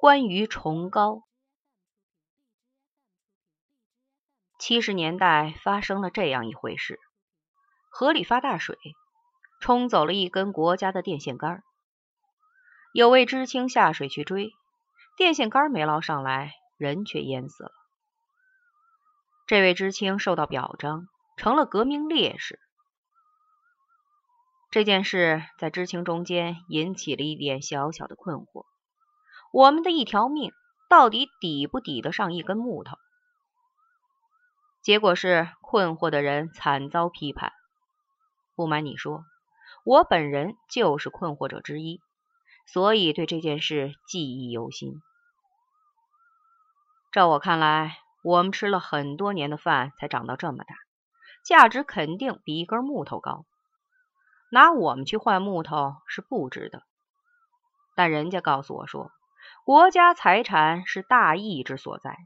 关于崇高。七十年代发生了这样一回事：河里发大水，冲走了一根国家的电线杆。有位知青下水去追，电线杆没捞上来，人却淹死了。这位知青受到表彰，成了革命烈士。这件事在知青中间引起了一点小小的困惑。我们的一条命到底抵不抵得上一根木头？结果是困惑的人惨遭批判。不瞒你说，我本人就是困惑者之一，所以对这件事记忆犹新。照我看来，我们吃了很多年的饭才长到这么大，价值肯定比一根木头高。拿我们去换木头是不值得，但人家告诉我说。国家财产是大义之所在，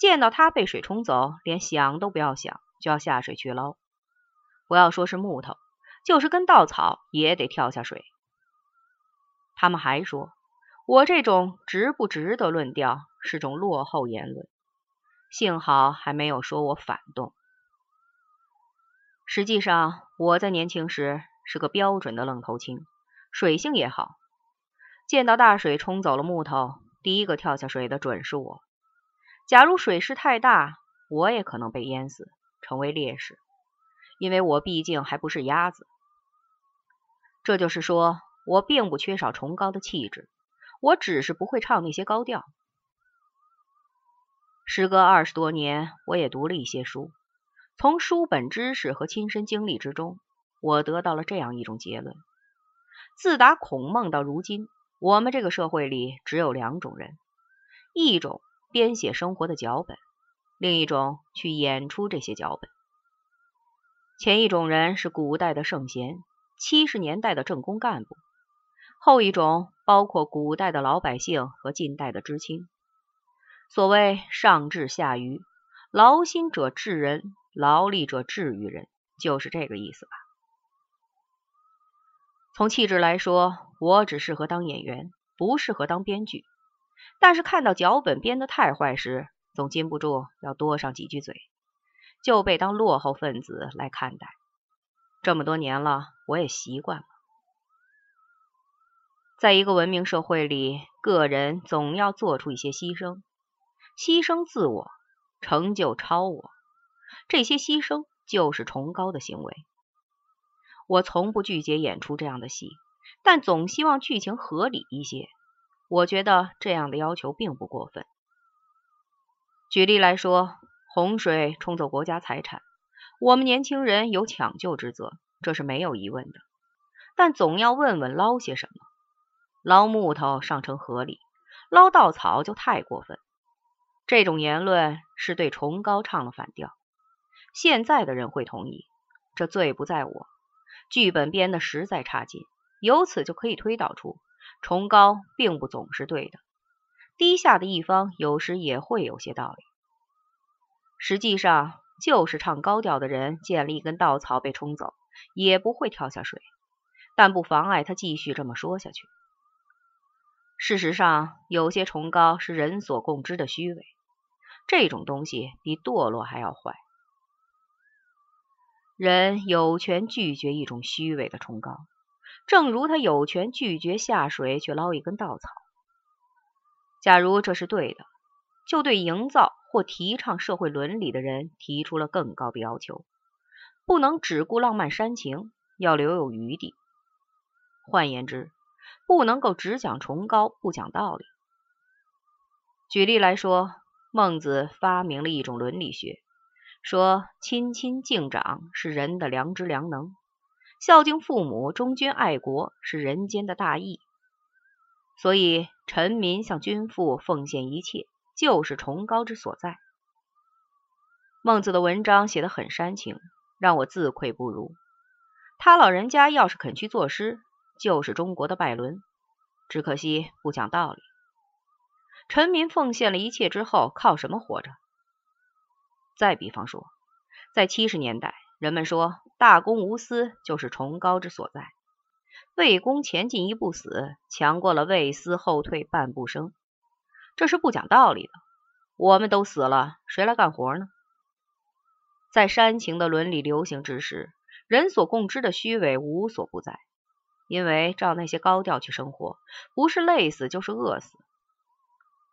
见到它被水冲走，连想都不要想，就要下水去捞。不要说是木头，就是根稻草也得跳下水。他们还说我这种值不值得论调是种落后言论，幸好还没有说我反动。实际上，我在年轻时是个标准的愣头青，水性也好。见到大水冲走了木头，第一个跳下水的准是我。假如水势太大，我也可能被淹死，成为烈士，因为我毕竟还不是鸭子。这就是说我并不缺少崇高的气质，我只是不会唱那些高调。时隔二十多年，我也读了一些书，从书本知识和亲身经历之中，我得到了这样一种结论：自打孔孟到如今。我们这个社会里只有两种人，一种编写生活的脚本，另一种去演出这些脚本。前一种人是古代的圣贤，七十年代的政工干部；后一种包括古代的老百姓和近代的知青。所谓上智下愚，劳心者治人，劳力者治于人，就是这个意思吧。从气质来说，我只适合当演员，不适合当编剧。但是看到脚本编得太坏时，总禁不住要多上几句嘴，就被当落后分子来看待。这么多年了，我也习惯了。在一个文明社会里，个人总要做出一些牺牲，牺牲自我，成就超我。这些牺牲就是崇高的行为。我从不拒绝演出这样的戏，但总希望剧情合理一些。我觉得这样的要求并不过分。举例来说，洪水冲走国家财产，我们年轻人有抢救之责，这是没有疑问的。但总要问问捞些什么？捞木头上成河里，捞稻草就太过分。这种言论是对崇高唱了反调。现在的人会同意，这罪不在我。剧本编的实在差劲，由此就可以推导出，崇高并不总是对的，低下的一方有时也会有些道理。实际上，就是唱高调的人见了一根稻草被冲走，也不会跳下水，但不妨碍他继续这么说下去。事实上，有些崇高是人所共知的虚伪，这种东西比堕落还要坏。人有权拒绝一种虚伪的崇高，正如他有权拒绝下水去捞一根稻草。假如这是对的，就对营造或提倡社会伦理的人提出了更高的要求：不能只顾浪漫煽情，要留有余地。换言之，不能够只讲崇高，不讲道理。举例来说，孟子发明了一种伦理学。说亲亲敬长是人的良知良能，孝敬父母、忠君爱国是人间的大义，所以臣民向君父奉献一切，就是崇高之所在。孟子的文章写得很煽情，让我自愧不如。他老人家要是肯去作诗，就是中国的拜伦。只可惜不讲道理。臣民奉献了一切之后，靠什么活着？再比方说，在七十年代，人们说大公无私就是崇高之所在，为公前进一步死，强过了为私后退半步生。这是不讲道理的。我们都死了，谁来干活呢？在煽情的伦理流行之时，人所共知的虚伪无所不在。因为照那些高调去生活，不是累死就是饿死。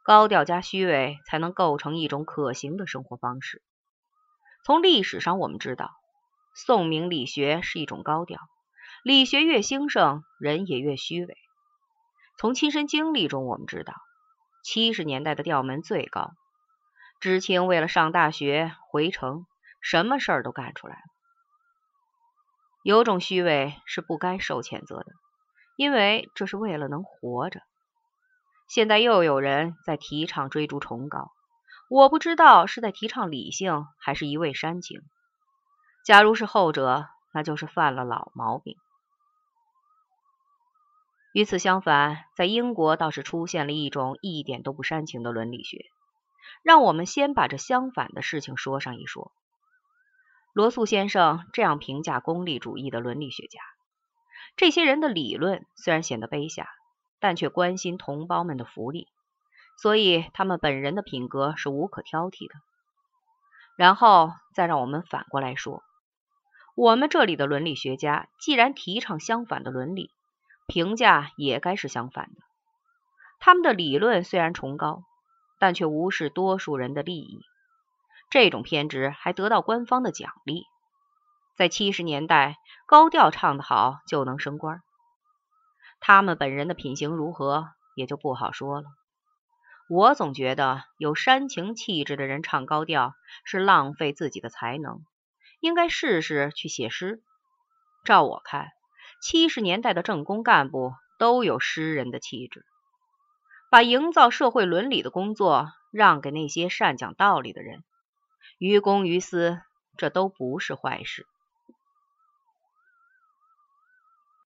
高调加虚伪，才能构成一种可行的生活方式。从历史上我们知道，宋明理学是一种高调，理学越兴盛，人也越虚伪。从亲身经历中我们知道，七十年代的调门最高，知青为了上大学回城，什么事儿都干出来了。有种虚伪是不该受谴责的，因为这是为了能活着。现在又有人在提倡追逐崇高，我不知道是在提倡理性，还是一味煽情。假如是后者，那就是犯了老毛病。与此相反，在英国倒是出现了一种一点都不煽情的伦理学。让我们先把这相反的事情说上一说。罗素先生这样评价功利主义的伦理学家：这些人的理论虽然显得卑下，但却关心同胞们的福利，所以他们本人的品格是无可挑剔的。然后再让我们反过来说，我们这里的伦理学家既然提倡相反的伦理，评价也该是相反的。他们的理论虽然崇高，但却无视多数人的利益。这种偏执还得到官方的奖励，在七十年代，高调唱得好就能升官。他们本人的品行如何，也就不好说了。我总觉得有煽情气质的人唱高调是浪费自己的才能，应该试试去写诗。照我看，七十年代的政工干部都有诗人的气质，把营造社会伦理的工作让给那些善讲道理的人。于公于私，这都不是坏事。